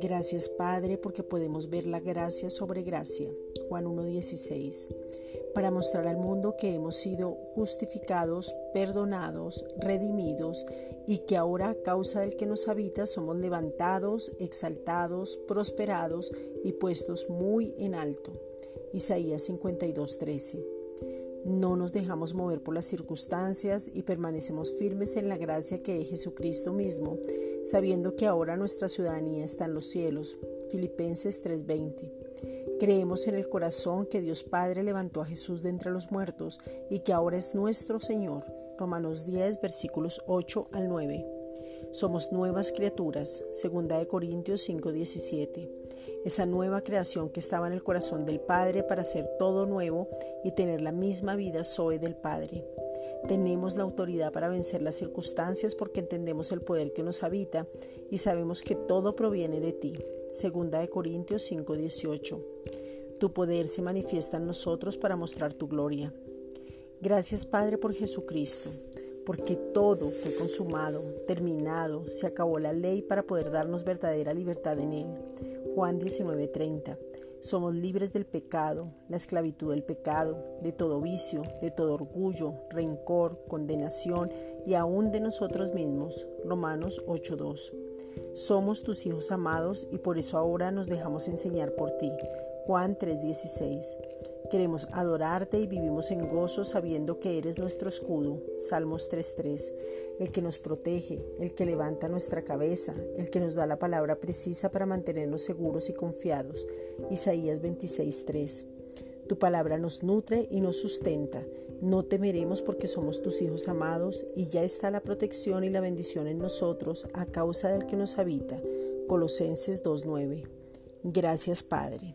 Gracias Padre porque podemos ver la gracia sobre gracia. Juan 1.16. Para mostrar al mundo que hemos sido justificados, perdonados, redimidos y que ahora a causa del que nos habita somos levantados, exaltados, prosperados y puestos muy en alto. Isaías 52.13. No nos dejamos mover por las circunstancias y permanecemos firmes en la gracia que es Jesucristo mismo sabiendo que ahora nuestra ciudadanía está en los cielos. Filipenses 3:20. Creemos en el corazón que Dios Padre levantó a Jesús de entre los muertos y que ahora es nuestro Señor. Romanos 10, versículos 8 al 9. Somos nuevas criaturas. Segunda de Corintios 5:17. Esa nueva creación que estaba en el corazón del Padre para hacer todo nuevo y tener la misma vida soy del Padre. Tenemos la autoridad para vencer las circunstancias porque entendemos el poder que nos habita y sabemos que todo proviene de ti. Segunda de Corintios 5:18. Tu poder se manifiesta en nosotros para mostrar tu gloria. Gracias Padre por Jesucristo, porque todo fue consumado, terminado, se acabó la ley para poder darnos verdadera libertad en Él. Juan 19:30. Somos libres del pecado, la esclavitud del pecado, de todo vicio, de todo orgullo, rencor, condenación y aún de nosotros mismos. Romanos 8:2. Somos tus hijos amados y por eso ahora nos dejamos enseñar por ti. Juan 3:16. Queremos adorarte y vivimos en gozo sabiendo que eres nuestro escudo. Salmos 3.3. El que nos protege, el que levanta nuestra cabeza, el que nos da la palabra precisa para mantenernos seguros y confiados. Isaías 26.3. Tu palabra nos nutre y nos sustenta. No temeremos porque somos tus hijos amados y ya está la protección y la bendición en nosotros a causa del que nos habita. Colosenses 2.9. Gracias Padre.